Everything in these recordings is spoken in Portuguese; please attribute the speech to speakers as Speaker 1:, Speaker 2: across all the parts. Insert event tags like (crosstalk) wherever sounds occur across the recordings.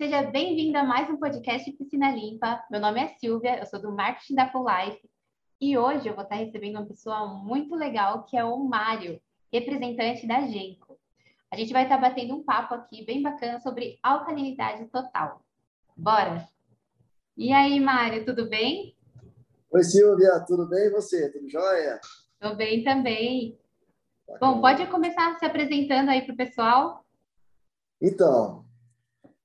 Speaker 1: Seja bem-vindo a mais um podcast Piscina Limpa. Meu nome é Silvia, eu sou do marketing da Full Life e hoje eu vou estar recebendo uma pessoa muito legal que é o Mário, representante da Genco. A gente vai estar batendo um papo aqui bem bacana sobre alcalinidade total. Bora? E aí, Mário, tudo bem?
Speaker 2: Oi, Silvia, tudo bem e você? Tudo jóia?
Speaker 1: Tudo bem também. Bom, pode começar se apresentando aí para o pessoal?
Speaker 2: Então,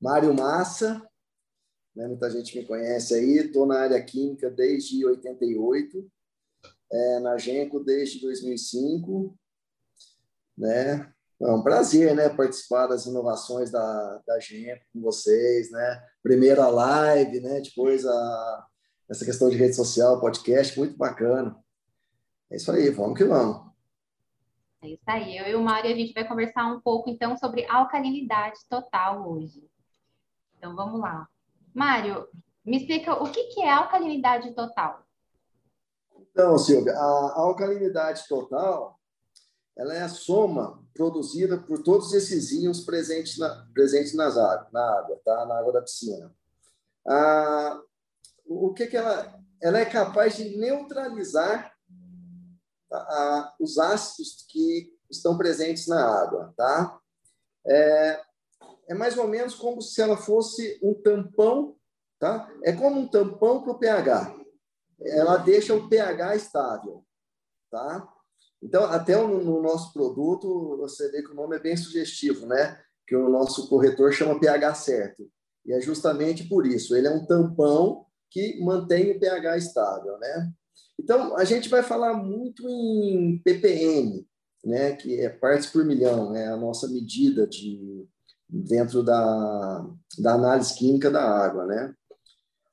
Speaker 2: Mário Massa, né, muita gente me conhece aí, estou na área química desde 88, é, na Genco desde 2005, né? É um prazer, né, participar das inovações da, da Genco com vocês, né? Primeira live, né? Depois a, essa questão de rede social, podcast, muito bacana. É isso aí, vamos que vamos.
Speaker 1: É isso aí. Eu e o Mário, a gente vai conversar um pouco, então, sobre alcalinidade total hoje. Então, vamos lá. Mário, me explica o que, que é alcalinidade total?
Speaker 2: Então, Silvia, a alcalinidade total ela é a soma produzida por todos esses íons presentes, na, presentes nas água, na água, tá? na água da piscina. Ah, o que, que ela, ela é capaz de neutralizar ah, os ácidos que estão presentes na água, tá? É, é mais ou menos como se ela fosse um tampão, tá? É como um tampão para o pH. Ela deixa o pH estável, tá? Então, até no, nosso produto, você vê que o nome é bem sugestivo, né? Que o nosso corretor chama pH certo. E é justamente por isso. Ele é um tampão que mantém o pH estável, né? Então, a gente vai falar muito em ppm, né? Que é partes por milhão, é a nossa medida de dentro da, da análise química da água, né?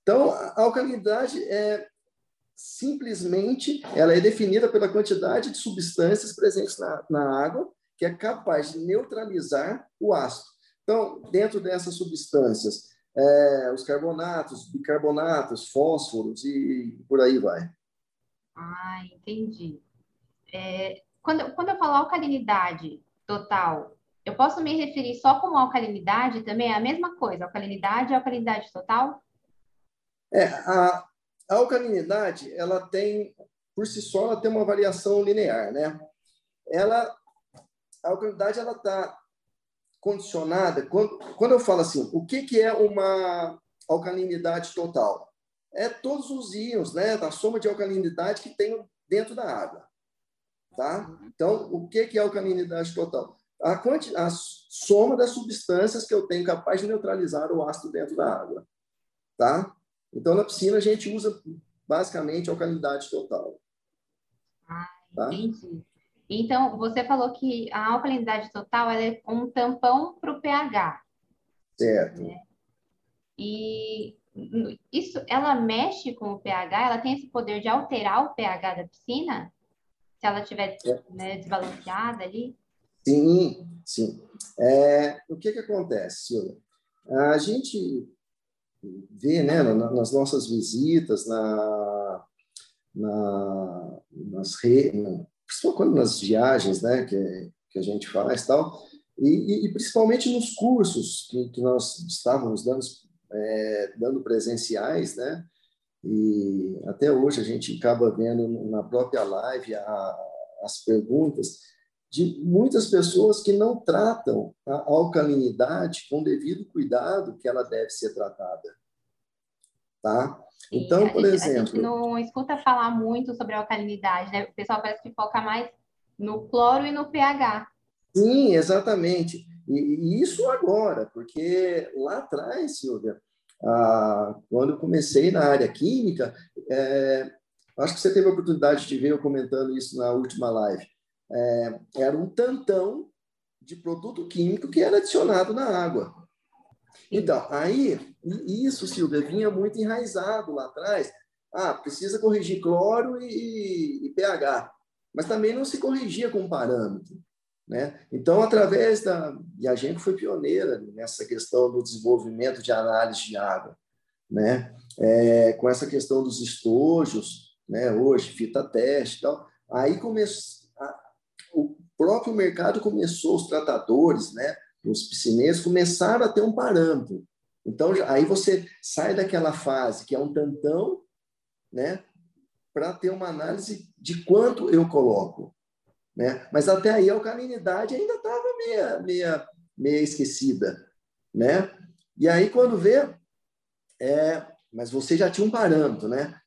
Speaker 2: Então, a alcalinidade é simplesmente ela é definida pela quantidade de substâncias presentes na, na água que é capaz de neutralizar o ácido. Então, dentro dessas substâncias, é, os carbonatos, bicarbonatos, fósforos e por aí vai.
Speaker 1: Ah, entendi. É, quando, quando eu falo alcalinidade total, eu posso me referir só como alcalinidade também? É a mesma coisa, alcalinidade e alcalinidade total?
Speaker 2: É, a, a alcalinidade, ela tem, por si só, ela tem uma variação linear, né? Ela, a alcalinidade, ela está condicionada, quando, quando eu falo assim, o que, que é uma alcalinidade total? É todos os íons, né, da soma de alcalinidade que tem dentro da água, tá? Então, o que, que é alcalinidade total? A, a soma das substâncias que eu tenho capaz de neutralizar o ácido dentro da água. Tá? Então, na piscina, a gente usa basicamente a alcalinidade total.
Speaker 1: Ah, tá? entendi. Então, você falou que a alcalinidade total é um tampão para o pH.
Speaker 2: Certo. Né?
Speaker 1: E isso, ela mexe com o pH? Ela tem esse poder de alterar o pH da piscina? Se ela estiver é. né, desbalanceada ali?
Speaker 2: Sim, sim. É, o que, que acontece, Silvia? A gente vê né, nas nossas visitas, na, na, nas principalmente nas viagens né, que, que a gente faz tal, e, e principalmente nos cursos que, que nós estávamos dando, é, dando presenciais, né, e até hoje a gente acaba vendo na própria live a, as perguntas, de muitas pessoas que não tratam a alcalinidade com o devido cuidado que ela deve ser tratada. Tá?
Speaker 1: Então, por gente, exemplo. A gente não escuta falar muito sobre alcalinidade, né? O pessoal parece que foca mais no cloro e no pH.
Speaker 2: Sim, exatamente. E, e isso agora, porque lá atrás, Silvia, ah, quando eu comecei na área química, é, acho que você teve a oportunidade de ver eu comentando isso na última live é, era um tantão de produto químico que era adicionado na água. Então, aí, isso, Silvia, vinha muito enraizado lá atrás. Ah, precisa corrigir cloro e, e pH, mas também não se corrigia com parâmetro. Né? Então, através da. E a gente foi pioneira nessa questão do desenvolvimento de análise de água, né? É, com essa questão dos estojos, né? hoje, fita teste e tal. Aí começou próprio mercado começou, os tratadores, né, os piscineiros começaram a ter um parâmetro. Então, aí você sai daquela fase que é um tantão, né? Para ter uma análise de quanto eu coloco. Né? Mas até aí a alcalinidade ainda estava meia, meia, meia esquecida. Né? E aí, quando vê, é, mas você já tinha um parâmetro, né?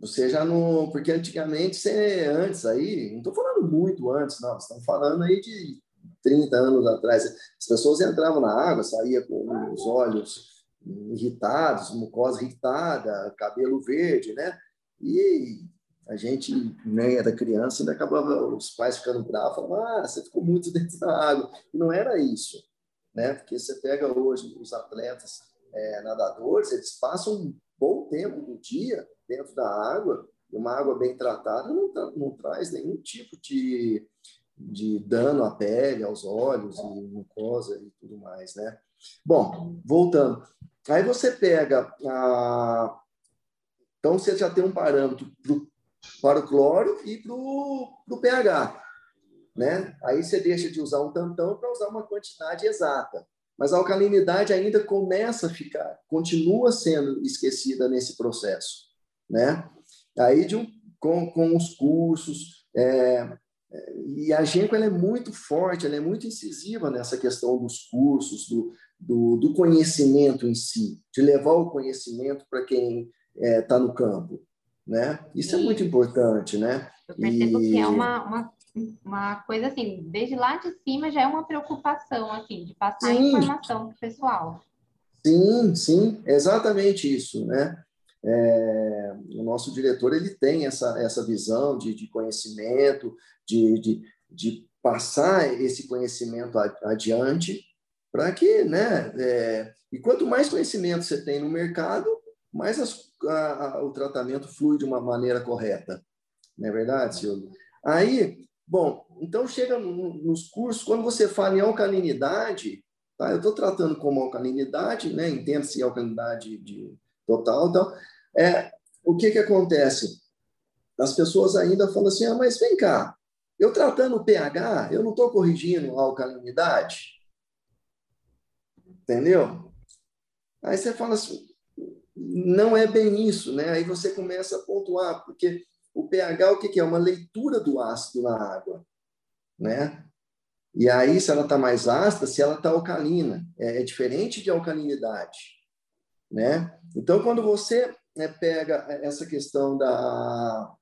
Speaker 2: Você já não. Porque antigamente, você, antes aí, não estou falando muito antes, não, estamos falando aí de 30 anos atrás. As pessoas entravam na água, saía com os olhos irritados, mucosa irritada, cabelo verde, né? E a gente nem era criança, ainda acabava os pais ficando bravos, falando, ah, você ficou muito (laughs) dentro da água. E não era isso, né? Porque você pega hoje os atletas é, nadadores, eles passam um bom tempo do dia dentro da água, uma água bem tratada não, não traz nenhum tipo de, de dano à pele, aos olhos e mucosa e tudo mais, né? Bom, voltando. Aí você pega a... Então, você já tem um parâmetro pro, para o cloro e para o pH. Né? Aí você deixa de usar um tantão para usar uma quantidade exata. Mas a alcalinidade ainda começa a ficar, continua sendo esquecida nesse processo. Né? Aí, de um, com, com os cursos, é, e a Genco ela é muito forte, ela é muito incisiva nessa questão dos cursos, do, do, do conhecimento em si, de levar o conhecimento para quem está é, tá no campo. Né? Isso é muito importante, né?
Speaker 1: Eu percebo e... que é uma, uma, uma coisa assim, desde lá de cima já é uma preocupação, assim, de passar sim. informação para o pessoal.
Speaker 2: Sim, sim, exatamente isso, né? É, o nosso diretor ele tem essa, essa visão de, de conhecimento, de, de, de passar esse conhecimento adiante para que, né? É, e quanto mais conhecimento você tem no mercado, mais as, a, a, o tratamento flui de uma maneira correta. Não é verdade, Silvio? Aí, bom, então chega no, nos cursos, quando você fala em alcalinidade, tá? eu estou tratando como alcalinidade, né? entenda-se alcalinidade de total, então, é, o que, que acontece? As pessoas ainda falam assim, ah, mas vem cá, eu tratando o pH, eu não estou corrigindo a alcalinidade? Entendeu? Aí você fala assim, não é bem isso, né? Aí você começa a pontuar, porque o pH, o que é? Uma leitura do ácido na água, né? E aí, se ela está mais ácida, se ela está alcalina, é, é, diferente de alcalinidade, né? Então, quando você né, pega essa questão da,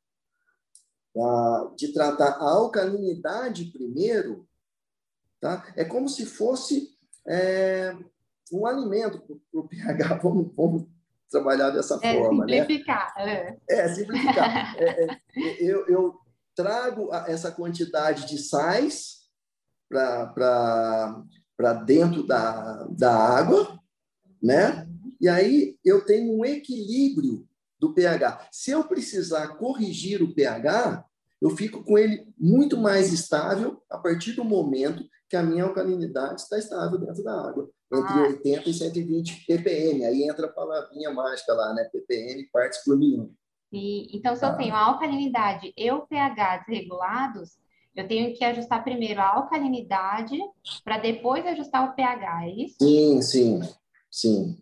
Speaker 2: da, de tratar a alcalinidade primeiro, tá? É como se fosse é, um alimento para o pH, vamos, vamos trabalhar dessa
Speaker 1: é,
Speaker 2: forma.
Speaker 1: Né? Simplificar. Né?
Speaker 2: É, é simplificar. é, é, eu, eu, trago essa quantidade de sais para dentro da, da água, né? E aí eu tenho um equilíbrio do pH. Se eu precisar corrigir o pH, eu fico com ele muito mais estável a partir do momento que a minha alcalinidade está estável dentro da água entre ah. 80 e 120 ppm. Aí entra a palavrinha mágica lá, né? ppm, partes por.
Speaker 1: E, então, se eu ah. tenho a alcalinidade e o pH desregulados, eu tenho que ajustar primeiro a alcalinidade para depois ajustar o pH, é isso?
Speaker 2: Sim, sim, sim.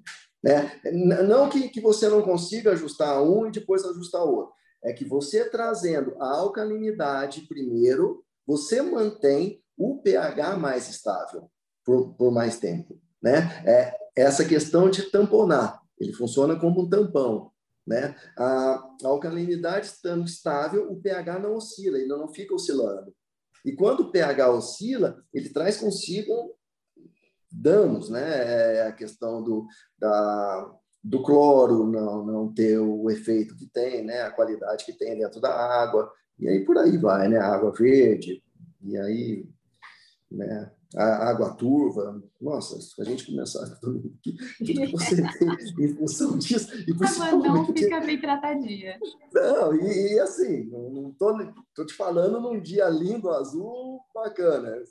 Speaker 2: É, não que, que você não consiga ajustar um e depois ajustar outro. É que você trazendo a alcalinidade primeiro, você mantém o pH mais estável por, por mais tempo né? É essa questão de tamponar. Ele funciona como um tampão, né? A, a alcalinidade estando estável, o pH não oscila, ele não fica oscilando. E quando o pH oscila, ele traz consigo danos, né? É a questão do, da, do cloro não, não ter o efeito que tem, né? A qualidade que tem dentro da água, e aí por aí vai, né? A água verde, e aí, né? a água turva. Nossa, se a gente começar (laughs) a tudo que você tem em função disso.
Speaker 1: E principalmente... não fica bem tratadinha.
Speaker 2: Não, e, e assim, não estou tô, te falando num dia lindo, azul, bacana.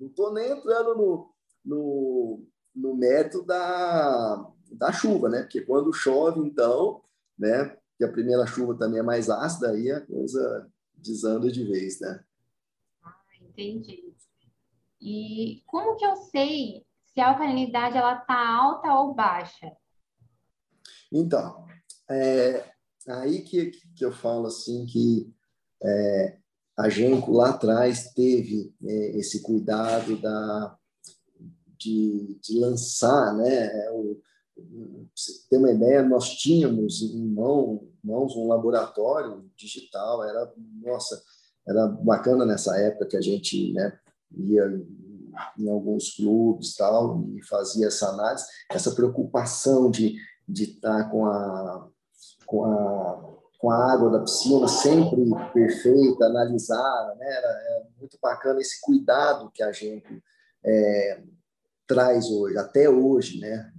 Speaker 2: Não estou nem entrando no, no, no mérito da, da chuva, né? Porque quando chove, então, né? Que a primeira chuva também é mais ácida, aí a coisa desanda de vez, né?
Speaker 1: Ah, entendi. E como que eu sei se a alcalinidade ela está alta ou baixa?
Speaker 2: Então, é, aí que, que eu falo assim que é, a Genco lá atrás teve é, esse cuidado da, de, de lançar, né? O, você ter uma ideia, nós tínhamos em mão, mãos um laboratório digital, era, nossa, era bacana nessa época que a gente né, ia em alguns clubes tal e fazia essa análise, essa preocupação de estar com a com a com a água da piscina sempre perfeita, analisada, né? Era, é muito bacana esse cuidado que a gente é, traz hoje, até hoje, né,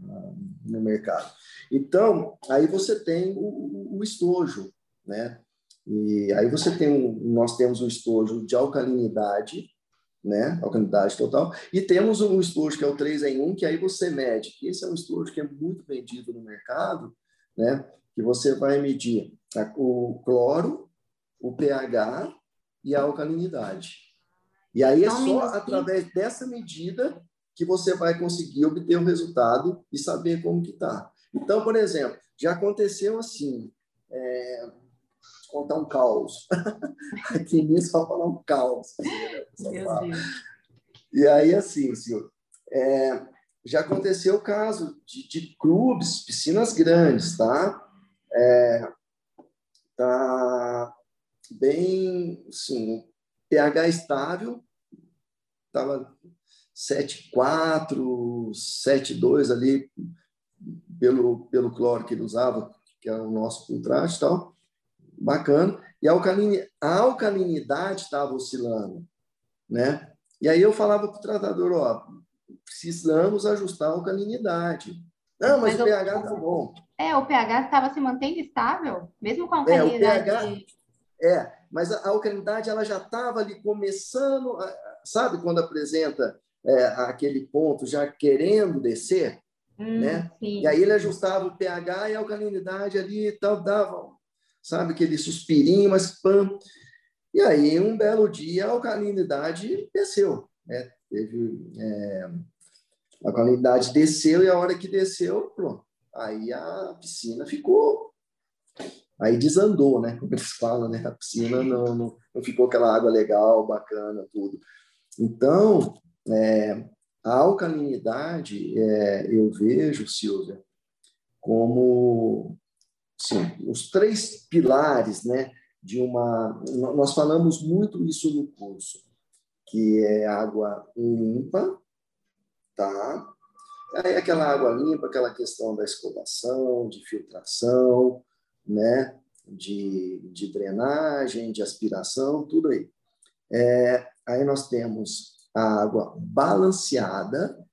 Speaker 2: no mercado. Então, aí você tem o, o estojo, né? E aí você tem um, nós temos um estojo de alcalinidade, né? Alcalinidade total, e temos um estojo que é o 3 em 1, que aí você mede. Esse é um estojo que é muito vendido no mercado, né? Que você vai medir o cloro, o pH e a alcalinidade. E aí é só através dessa medida que você vai conseguir obter o resultado e saber como que está. Então, por exemplo, já aconteceu assim, é, contar um caos. (laughs) Aqui nisso só falar um caos. E aí, assim, senhor, é, já aconteceu o caso de, de, clubes, piscinas grandes, tá? É, tá bem, assim, pH estável, estava 7,4, 7,2 ali, pelo, pelo cloro que ele usava, que é o nosso contraste e tal bacana. E a, alcaline, a alcalinidade estava oscilando, né? E aí eu falava para o tratador, ó, precisamos ajustar a alcalinidade. Não, mas, mas o pH está bom.
Speaker 1: É, o pH estava se mantendo estável, mesmo com a alcalinidade. É,
Speaker 2: pH, é mas a alcalinidade ela já estava ali começando, sabe quando apresenta é, aquele ponto já querendo descer, hum, né? Sim. E aí ele ajustava o pH e a alcalinidade ali e tal, dava sabe? Aquele suspirinho, mas pam. E aí, um belo dia, a alcalinidade desceu, né? Teve, é, a alcalinidade desceu e a hora que desceu, pronto. Aí a piscina ficou... Aí desandou, né? Como eles falam, né? A piscina não, não, não ficou aquela água legal, bacana, tudo. Então, é, a alcalinidade, é, eu vejo, Silvia, como os três pilares, né, de uma. Nós falamos muito isso no curso, que é água limpa, tá? Aí aquela água limpa, aquela questão da escovação, de filtração, né, de, de drenagem, de aspiração, tudo aí. É, aí nós temos a água balanceada,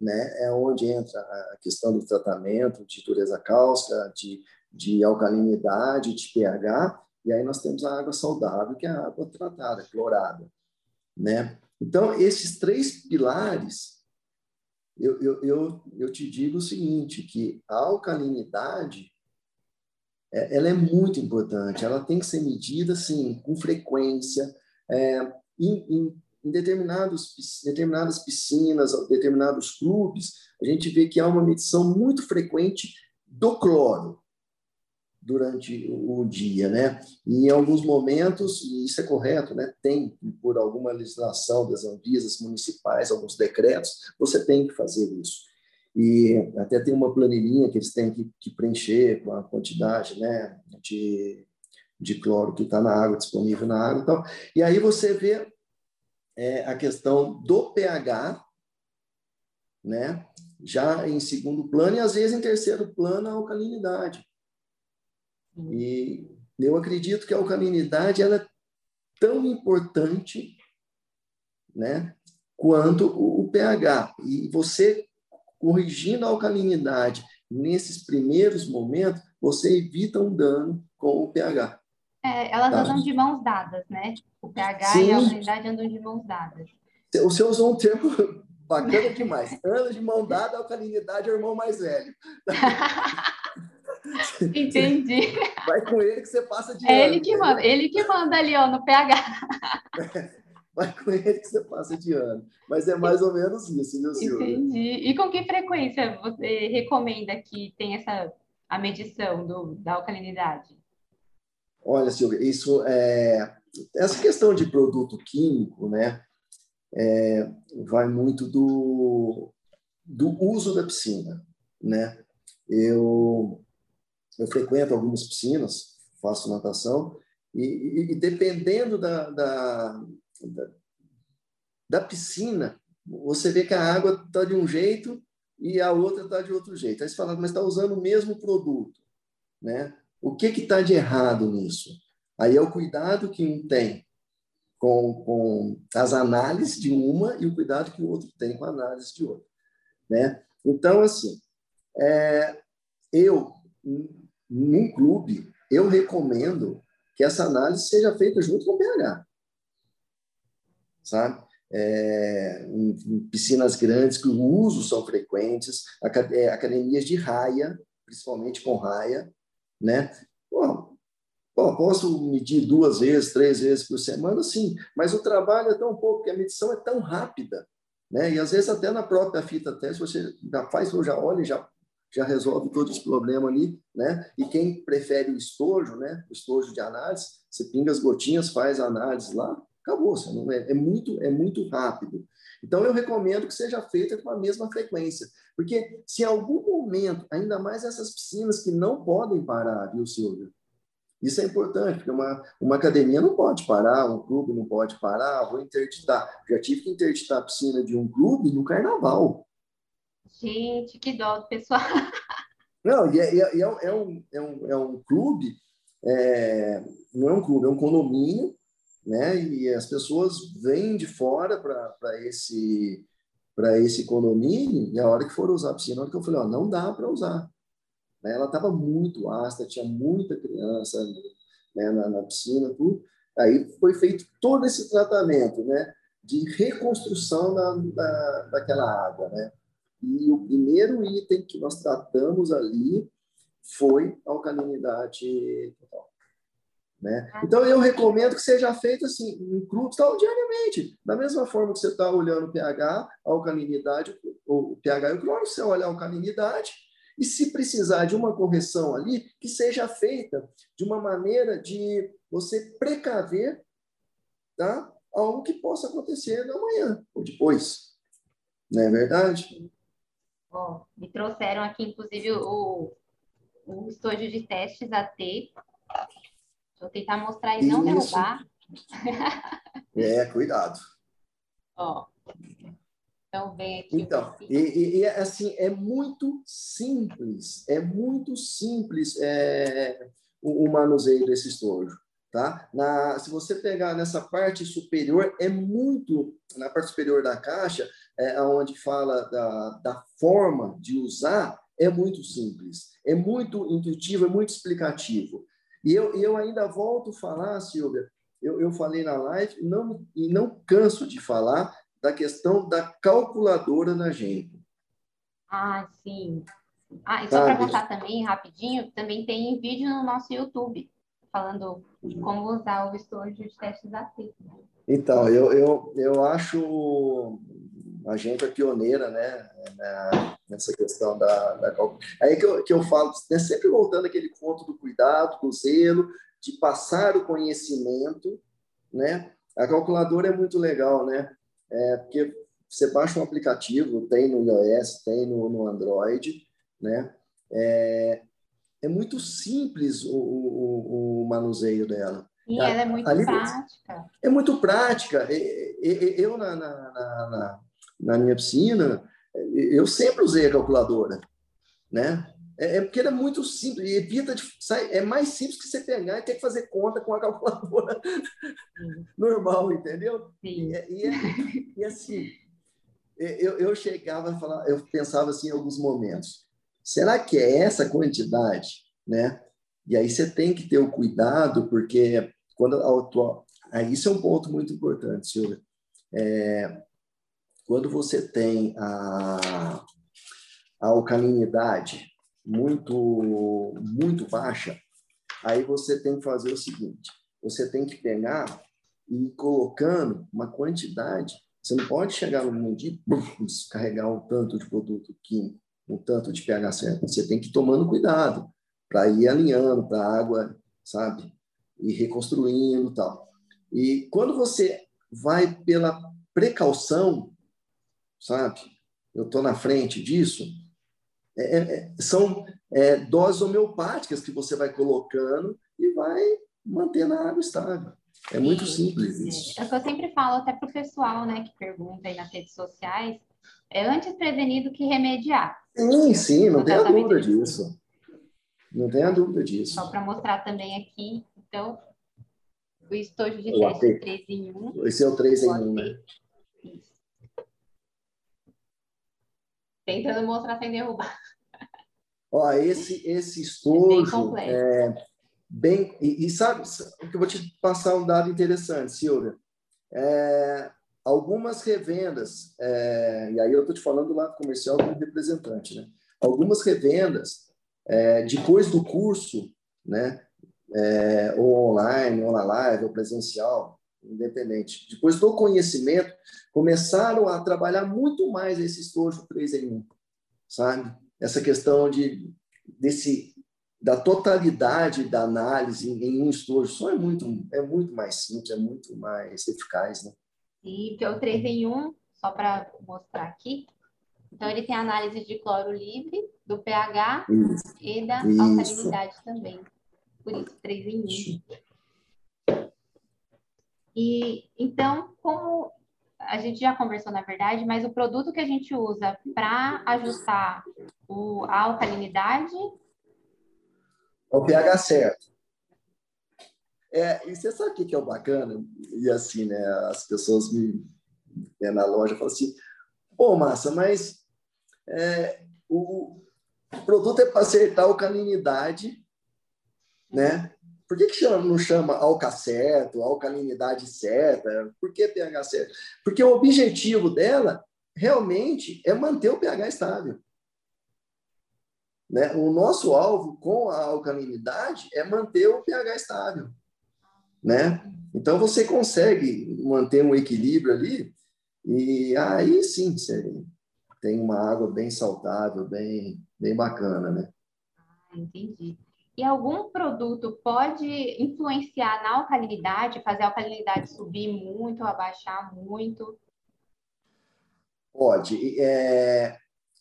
Speaker 2: né, é onde entra a questão do tratamento de dureza cáustica, de, de alcalinidade, de pH, e aí nós temos a água saudável, que é a água tratada, clorada. Né? Então, esses três pilares, eu, eu, eu, eu te digo o seguinte, que a alcalinidade, é, ela é muito importante, ela tem que ser medida, assim, com frequência, é, em, em em determinados, determinadas piscinas, determinados clubes, a gente vê que há uma medição muito frequente do cloro durante o dia, né? E em alguns momentos, e isso é correto, né? Tem, por alguma legislação das Anvisas municipais, alguns decretos, você tem que fazer isso. E até tem uma planilhinha que eles têm que, que preencher com a quantidade, né? De, de cloro que está na água, disponível na água e tal. E aí você vê é, a questão do pH, né? já em segundo plano e às vezes em terceiro plano a alcalinidade. E eu acredito que a alcalinidade ela é tão importante, né, quanto o, o pH. E você corrigindo a alcalinidade nesses primeiros momentos, você evita um dano com o pH.
Speaker 1: É, elas tá. andam de mãos dadas, né? O pH Sim. e a alcalinidade andam de mãos dadas. O
Speaker 2: senhor usou um termo (laughs) bacana demais. Anda de mão dada, a alcalinidade é o irmão mais velho. (laughs)
Speaker 1: Entendi.
Speaker 2: Vai com ele que você passa de
Speaker 1: É ele que manda, ele que manda ali, ó, no pH. (laughs)
Speaker 2: vai com ele que você passa de ano. Mas é mais ou menos isso, viu, Silvia?
Speaker 1: Entendi. E com que frequência você recomenda que tenha essa a medição do, da alcalinidade?
Speaker 2: Olha, Silvia, isso é essa questão de produto químico, né, é, vai muito do, do uso da piscina, né? Eu eu frequento algumas piscinas, faço natação e, e, dependendo da, da, da, da piscina, você vê que a água está de um jeito e a outra está de outro jeito. Aí você fala, mas está usando o mesmo produto, né? O que está de errado nisso? Aí é o cuidado que um tem com, com as análises de uma e o cuidado que o outro tem com a análise de outra, né? Então, assim, é, eu, num clube, eu recomendo que essa análise seja feita junto com o pH, sabe? É, em, em, piscinas grandes que o uso são frequentes, é, academias de raia, principalmente com raia, né? Bom, posso medir duas vezes, três vezes por semana, sim, mas o trabalho é tão pouco, que a medição é tão rápida, né? E às vezes até na própria fita teste você já faz, já olha, já já resolve todos os problemas ali, né? E quem prefere o estojo, né? O estojo de análise, você pinga as gotinhas, faz a análise lá, acabou, você não é, é muito é muito rápido. Então eu recomendo que seja feita com a mesma frequência, porque se em algum momento, ainda mais essas piscinas que não podem parar, viu, Silvio? Isso é importante, porque uma, uma academia não pode parar, um clube não pode parar, vou interditar. Já tive que interditar a piscina de um clube no carnaval.
Speaker 1: Gente, que dó do pessoal. (laughs)
Speaker 2: Não, e é, é, é, é, um, é, um, é um clube, é, não é um clube, é um condomínio, né? E as pessoas vêm de fora para esse para esse condomínio e a hora que for usar a piscina, a hora que eu falei, ó, não dá para usar. Né? Ela estava muito ácida, tinha muita criança né, na, na piscina, tudo. Aí foi feito todo esse tratamento, né? De reconstrução da, da, daquela água, né? E o primeiro item que nós tratamos ali foi a alcalinidade total. Né? Ah. Então, eu recomendo que seja feito assim, em clubes tal, diariamente. Da mesma forma que você está olhando o pH, a alcalinidade, o pH e o cloro, você olha a alcalinidade, e se precisar de uma correção ali, que seja feita de uma maneira de você precaver tá? algo que possa acontecer amanhã ou depois. Não é verdade?
Speaker 1: Me trouxeram aqui, inclusive, o, o estojo de testes AT. Eu tentar mostrar e não derrubar. (laughs)
Speaker 2: É, cuidado.
Speaker 1: Ó. Então, vem aqui.
Speaker 2: Então, e, e, assim, é muito simples, é muito simples é, o, o manuseio desse estojo. Tá? Na, se você pegar nessa parte superior, é muito, na parte superior da caixa, é, onde fala da, da forma de usar, é muito simples, é muito intuitivo, é muito explicativo. E eu, eu ainda volto a falar, Silvia, eu, eu falei na live não, e não canso de falar da questão da calculadora na Genco.
Speaker 1: Ah, sim. Ah, e só para contar também, rapidinho, também tem vídeo no nosso YouTube falando de como usar o estojo de testes AT.
Speaker 2: Então, eu, eu, eu acho a gente é pioneira, né, nessa questão da, da Aí que eu, que eu falo, né, sempre voltando aquele ponto do cuidado, do zelo, de passar o conhecimento, né? A calculadora é muito legal, né? É, porque você baixa um aplicativo, tem no iOS, tem no, no Android, né? É, é muito simples o, o, o manuseio dela.
Speaker 1: E ela é muito Ali, prática.
Speaker 2: É muito prática. Eu, na, na, na, na, minha piscina, eu sempre usei a calculadora, né? É, é porque era muito simples, e evita de, sai, é mais simples que você pegar e ter que fazer conta com a calculadora (laughs) normal, entendeu?
Speaker 1: Sim.
Speaker 2: E, e, e assim, eu, eu chegava a falar, eu pensava assim em alguns momentos, será que é essa quantidade, né? E aí você tem que ter o cuidado, porque quando a tua, aí isso é um ponto muito importante, Silvia. É, quando você tem a, a alcalinidade muito muito baixa, aí você tem que fazer o seguinte: você tem que pegar e ir colocando uma quantidade. Você não pode chegar no mundo e (laughs) carregar um tanto de produto químico, um tanto de pH certo. Você tem que ir tomando cuidado para ir alinhando para a água, sabe? E reconstruindo tal. E quando você vai pela precaução, sabe? Eu estou na frente disso. É, é, é, são é, doses homeopáticas que você vai colocando e vai mantendo a água estável. É muito simples isso.
Speaker 1: É o que eu sempre falo até para o pessoal né, que pergunta aí nas redes sociais. É antes prevenir do que remediar.
Speaker 2: Sim, sim, não tenha dúvida disso. Não tenha dúvida disso.
Speaker 1: Só para mostrar também aqui, então, o estojo de o teste 3 em 1.
Speaker 2: Esse é o 3 em 1, né? Isso.
Speaker 1: Tentando mostrar sem derrubar. (laughs)
Speaker 2: Ó, esse, esse estojo é bem. E, e sabe, eu vou te passar um dado interessante, Silvia. É, algumas revendas, é, e aí eu estou te falando do lado comercial como representante, né? Algumas revendas, é, depois do curso, né? É, ou online, ou na live, ou presencial, independente. Depois do conhecimento, começaram a trabalhar muito mais esse estojo 3 em 1, sabe? Essa questão de, desse, da totalidade da análise em, um estojo só é muito, é muito mais simples, é muito mais eficaz, né?
Speaker 1: E que é o 3 em 1, só para mostrar aqui. Então, ele tem análise de cloro livre, do pH isso. e da isso. alcalinidade também. Por isso, 3 em 1. E, então, como a gente já conversou, na verdade, mas o produto que a gente usa para ajustar o, a alcalinidade...
Speaker 2: É o pH certo. É, e você sabe o que é o bacana? E assim, né, as pessoas me né, na loja falam assim, pô, Massa, mas é, o produto é para acertar a alcalinidade, né? Por que, que chama, não chama alca certo, alcalinidade certa? Por que pH certo? Porque o objetivo dela realmente é manter o pH estável. Né? O nosso alvo com a alcalinidade é manter o pH estável. Né? Então você consegue manter um equilíbrio ali e aí sim você tem uma água bem saudável, bem, bem bacana, né?
Speaker 1: Ah, entendi. E algum produto pode influenciar na alcalinidade, fazer a alcalinidade subir muito, abaixar muito?
Speaker 2: Pode. É,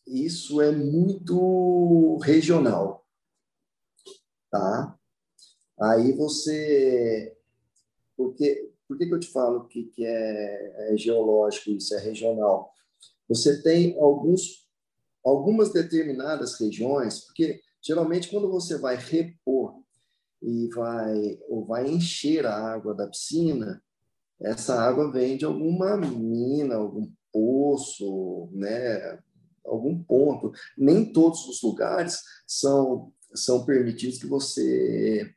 Speaker 2: isso é muito regional, tá? Aí você, porque por que, que eu te falo que, que é, é geológico isso é regional? Você tem alguns algumas determinadas regiões, porque Geralmente, quando você vai repor e vai, ou vai encher a água da piscina, essa água vem de alguma mina, algum poço, né? algum ponto. Nem todos os lugares são, são permitidos que você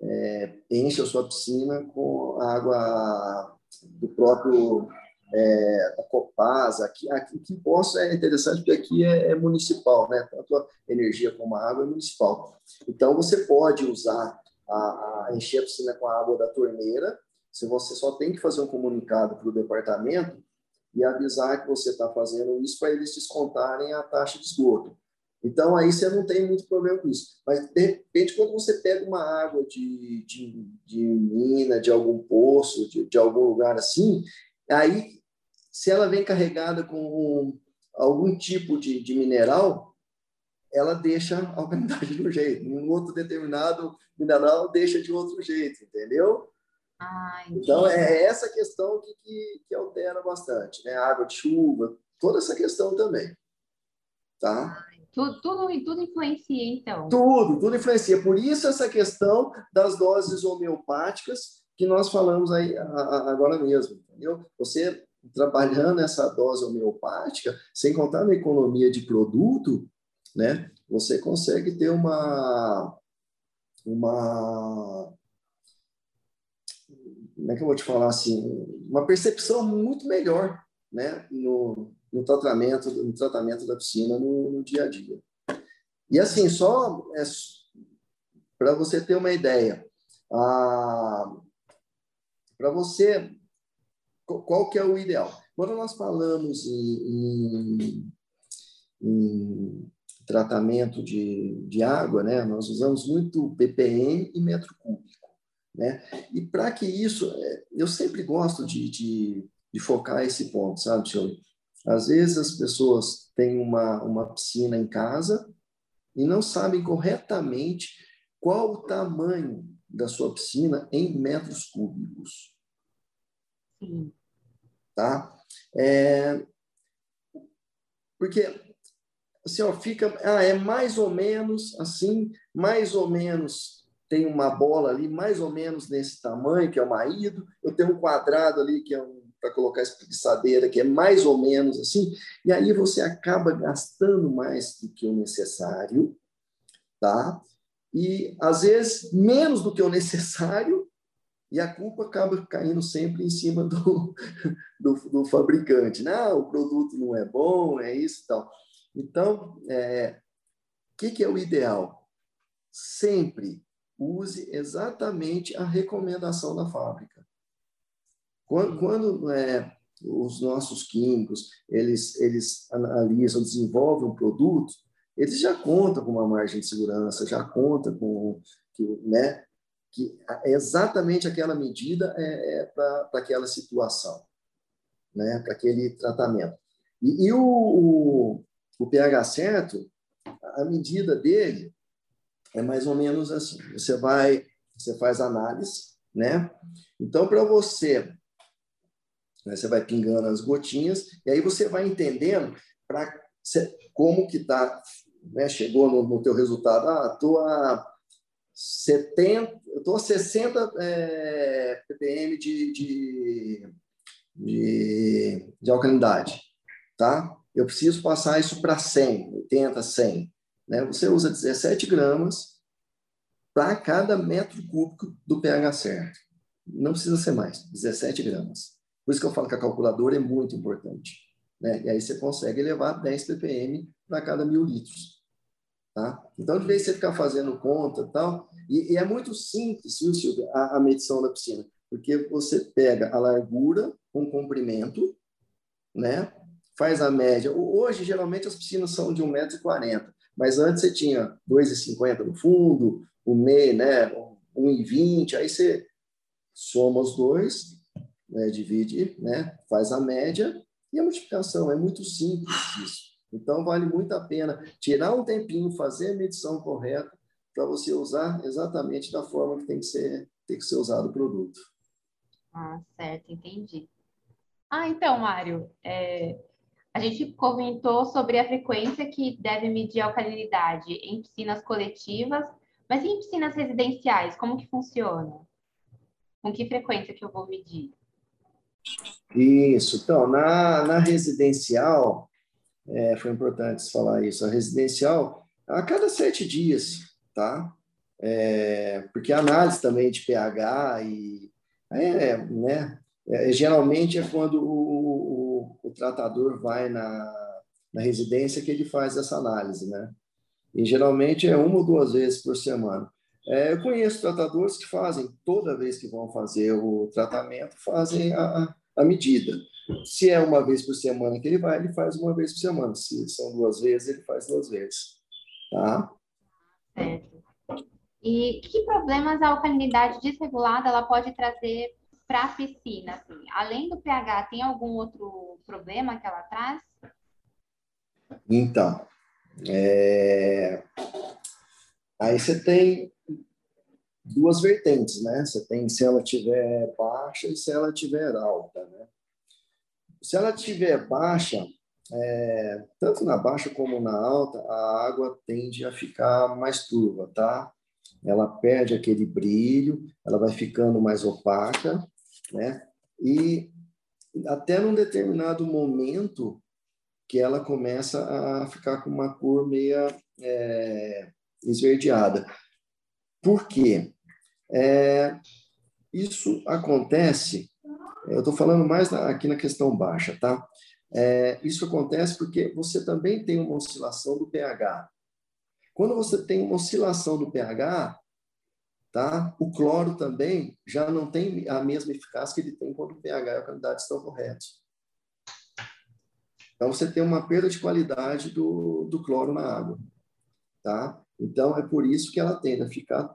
Speaker 2: é, encha a sua piscina com água do próprio é, a Copasa, aqui, aqui, aqui em Poço é interessante porque aqui é, é, municipal, né? Tanto a energia como a água é municipal. Então, você pode usar, a, a encher a piscina com a água da torneira, se você só tem que fazer um comunicado para o departamento e avisar que você está fazendo isso para eles descontarem a taxa de esgoto. Então, aí você não tem muito problema com isso. Mas, de repente, quando você pega uma água de, de, de mina, de algum poço, de, de algum lugar assim, Aí, se ela vem carregada com algum tipo de, de mineral, ela deixa a alcalinidade de um jeito. Um outro determinado mineral deixa de outro jeito, entendeu?
Speaker 1: Ah,
Speaker 2: então, é, é essa questão que, que, que, altera bastante, né? Água de chuva, toda essa questão também. Tá?
Speaker 1: Ah, tudo, tudo, tudo influencia, então.
Speaker 2: Tudo, tudo influencia. Por isso, essa questão das doses homeopáticas que nós falamos aí agora mesmo, entendeu? Você trabalhando essa dose homeopática, sem contar na economia de produto, né? Você consegue ter uma uma como é que eu vou te falar assim, uma percepção muito melhor, né, no, no tratamento no tratamento da piscina no, no dia a dia. E assim, só é, para você ter uma ideia, para você, qual que é o ideal? Quando nós falamos em, em, em tratamento de, de água, né, nós usamos muito ppm e metro cúbico. Né? E para que isso, é, eu sempre gosto de, de, de focar esse ponto, sabe, senhor? Às vezes as pessoas têm uma, uma piscina em casa e não sabem corretamente qual o tamanho da sua piscina em metros cúbicos. Tá? É, porque assim, ó, fica, ah, é mais ou menos assim, mais ou menos tem uma bola ali, mais ou menos nesse tamanho, que é o maído, eu tenho um quadrado ali, que é um para colocar espreguiçadeira, que é mais ou menos assim, e aí você acaba gastando mais do que o necessário, tá? E às vezes menos do que o necessário, e a culpa acaba caindo sempre em cima do, (laughs) do, do fabricante. Não, o produto não é bom, é isso e tal. Então, o é, que, que é o ideal? Sempre use exatamente a recomendação da fábrica. Quando, quando é, os nossos químicos eles, eles analisam, desenvolvem um produto, eles já contam com uma margem de segurança, já contam com que, né, que exatamente aquela medida é, é para aquela situação, né, para aquele tratamento. E, e o, o, o pH certo, a medida dele é mais ou menos assim. Você vai, você faz análise, né? Então, para você né? Você vai pingando as gotinhas e aí você vai entendendo para como que tá, né? Chegou no, no teu resultado, ah, tô a 70, eu tô a 60 é, ppm de, de, de, de alcalinidade, tá? Eu preciso passar isso para 100, 80, 100. Né? Você usa 17 gramas para cada metro cúbico do pH certo. Não precisa ser mais, 17 gramas. Por isso que eu falo que a calculadora é muito importante. Né? E aí você consegue levar 10 ppm para cada mil litros. Tá? Então, de vez em você ficar fazendo conta tal, e, e é muito simples, viu, a, a, medição da piscina, porque você pega a largura com comprimento, né? faz a média. Hoje, geralmente, as piscinas são de 1,40m, mas antes você tinha 2,50 no fundo, o meio, né? 1,20, aí você soma os dois né, divide, né, faz a média e a multiplicação. É muito simples isso. Então, vale muito a pena tirar um tempinho, fazer a medição correta para você usar exatamente da forma que tem que ser, tem que ser usado o produto.
Speaker 1: Ah, certo, entendi. Ah, então, Mário, é, a gente comentou sobre a frequência que deve medir a alcalinidade em piscinas coletivas, mas em piscinas residenciais, como que funciona? Com que frequência que eu vou medir?
Speaker 2: Isso. Então, na, na residencial, é, foi importante falar isso, a residencial, a cada sete dias, tá? É, porque a análise também de pH e é, né? É, geralmente é quando o, o, o, tratador vai na, na residência que ele faz essa análise, né? E geralmente é uma ou duas vezes por semana. É, eu conheço tratadores que fazem, toda vez que vão fazer o tratamento, fazem a, a medida. Se é uma vez por semana que ele vai, ele faz uma vez por semana. Se são duas vezes, ele faz duas vezes. Tá?
Speaker 1: Certo. E que problemas a alcalinidade desregulada ela pode trazer para a piscina? Assim? Além do pH, tem algum outro problema que ela traz?
Speaker 2: Então, é... aí você tem duas vertentes, né? Você tem se ela tiver baixa e se ela tiver alta, né? Se ela tiver baixa, é, tanto na baixa como na alta, a água tende a ficar mais turva, tá? Ela perde aquele brilho, ela vai ficando mais opaca, né? E até num determinado momento que ela começa a ficar com uma cor meia é, esverdeada. Por quê? É, isso acontece, eu estou falando mais aqui na questão baixa, tá? É, isso acontece porque você também tem uma oscilação do pH. Quando você tem uma oscilação do pH, tá? O cloro também já não tem a mesma eficácia que ele tem quando o pH e a qualidade estão corretos. Então, você tem uma perda de qualidade do, do cloro na água, tá? Então, é por isso que ela tende a ficar,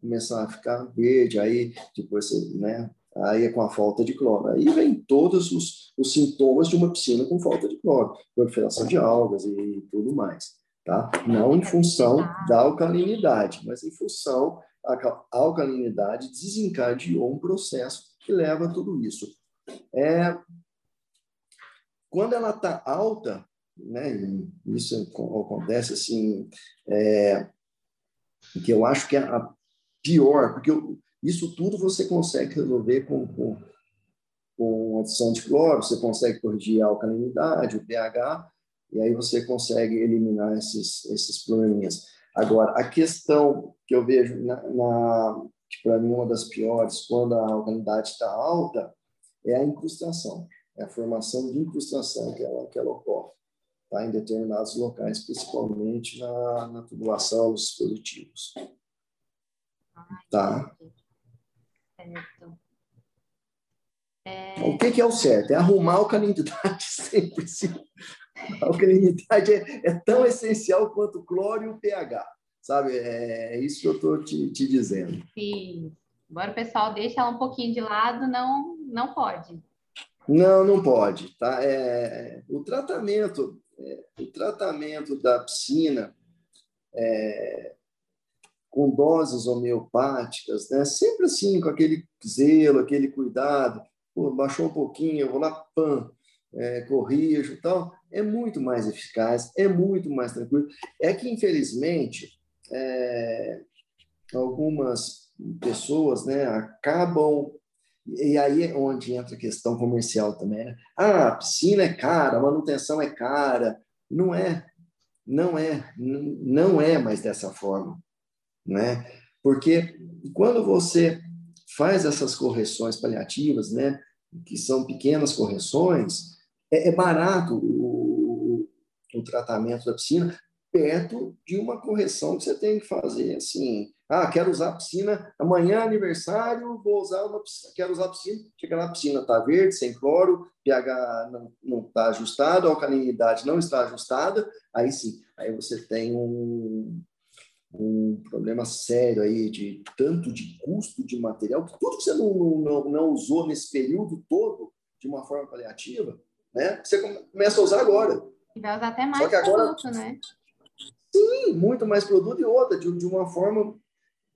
Speaker 2: começar a ficar verde, aí depois você, né? Aí é com a falta de cloro. Aí vem todos os, os sintomas de uma piscina com falta de cloro, proliferação de algas e tudo mais, tá? Não em função da alcalinidade, mas em função a alcalinidade desencadeou um processo que leva a tudo isso. É, quando ela está alta, né, isso acontece assim, é, que eu acho que é a pior, porque eu, isso tudo você consegue resolver com, com, com adição de cloro, você consegue corrigir a alcalinidade, o pH, e aí você consegue eliminar esses, esses probleminhas. Agora, a questão que eu vejo, na, na que para mim é uma das piores, quando a alcalinidade está alta, é a incrustação é a formação de incrustação que ela, que ela ocorre tá? em determinados locais, principalmente na, na tubulação dos dispositivos. Tá? Certo. É... O que, que, é o certo? É arrumar a alcalinidade (laughs) sempre. A alcalinidade é, é, tão essencial quanto o cloro e o pH. Sabe? É, é isso que eu estou te, te dizendo.
Speaker 1: Sim. Agora o pessoal deixa ela um pouquinho de lado, não, não pode.
Speaker 2: Não, não pode. Tá? É, o tratamento, é, o tratamento da piscina é, com doses homeopáticas, né? Sempre assim, com aquele zelo, aquele cuidado. Pô, baixou um pouquinho, eu vou lá, pam, é, corrijo, tal. É muito mais eficaz, é muito mais tranquilo. É que infelizmente é, algumas pessoas, né, acabam e aí é onde entra a questão comercial também. Né? Ah, a piscina é cara, a manutenção é cara. Não é, não é, não é mais dessa forma, né? Porque quando você faz essas correções paliativas, né, que são pequenas correções, é, é barato o, o tratamento da piscina perto de uma correção que você tem que fazer assim ah, quero usar a piscina, amanhã é aniversário, vou usar uma piscina, quero usar a piscina. Chega lá, a piscina está verde, sem cloro, pH não está ajustado, a alcalinidade não está ajustada, aí sim, aí você tem um, um problema sério aí de tanto de custo de material, que tudo que você não, não, não usou nesse período todo de uma forma paliativa, né? Você começa a usar agora.
Speaker 1: E vai usar até mais agora, produto, né?
Speaker 2: Sim, muito mais produto e outra, de, de uma forma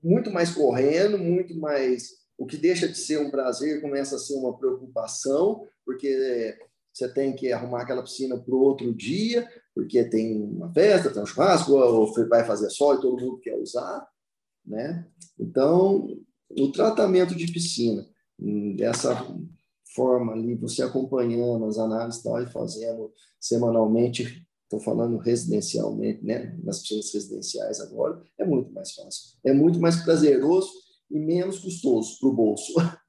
Speaker 2: muito mais correndo, muito mais. O que deixa de ser um prazer começa a ser uma preocupação, porque você tem que arrumar aquela piscina para o outro dia, porque tem uma festa, tem um churrasco, ou vai fazer sol e todo mundo quer usar, né? Então, o tratamento de piscina, dessa forma ali, você acompanhando as análises tal, e fazendo semanalmente, estou falando residencialmente, né, nas piscinas residenciais agora, é muito mais fácil. É muito mais prazeroso e menos custoso para o bolso. (laughs)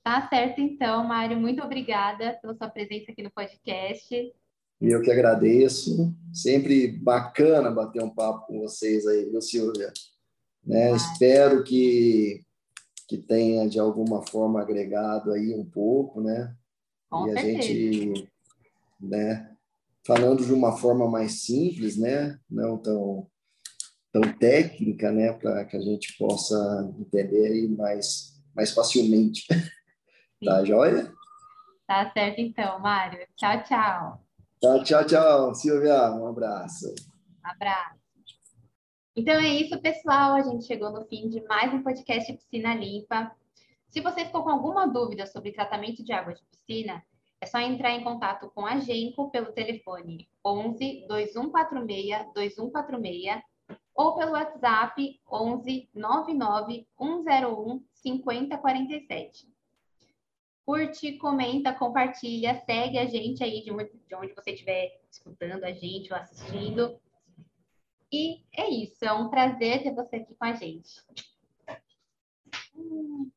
Speaker 1: Tá certo, então, Mário. Muito obrigada pela sua presença aqui no podcast. E
Speaker 2: eu que agradeço. Sempre bacana bater um papo com vocês aí, viu, Silvia? Né? Ah. Espero que, que tenha, de alguma forma, agregado aí um pouco, né?
Speaker 1: Com e certeza. a gente,
Speaker 2: né? falando de uma forma mais simples, né? Não tão, tão técnica, né? Para que a gente possa entender aí mais, mais facilmente. (laughs) tá joia?
Speaker 1: Tá certo então, Mário. Tchau, tchau.
Speaker 2: Tchau, tchau, tchau, Silvia. Um abraço.
Speaker 1: Um abraço. Então é isso, pessoal. A gente chegou no fim de mais um podcast Piscina Limpa. Se você ficou com alguma dúvida sobre tratamento de água de piscina, é só entrar em contato com a Genco pelo telefone 11 2146 2146 ou pelo WhatsApp 11 99 101 5047. Curte, comenta, compartilha, segue a gente aí de onde você estiver escutando a gente ou assistindo. E é isso, é um prazer ter você aqui com a gente. Hum.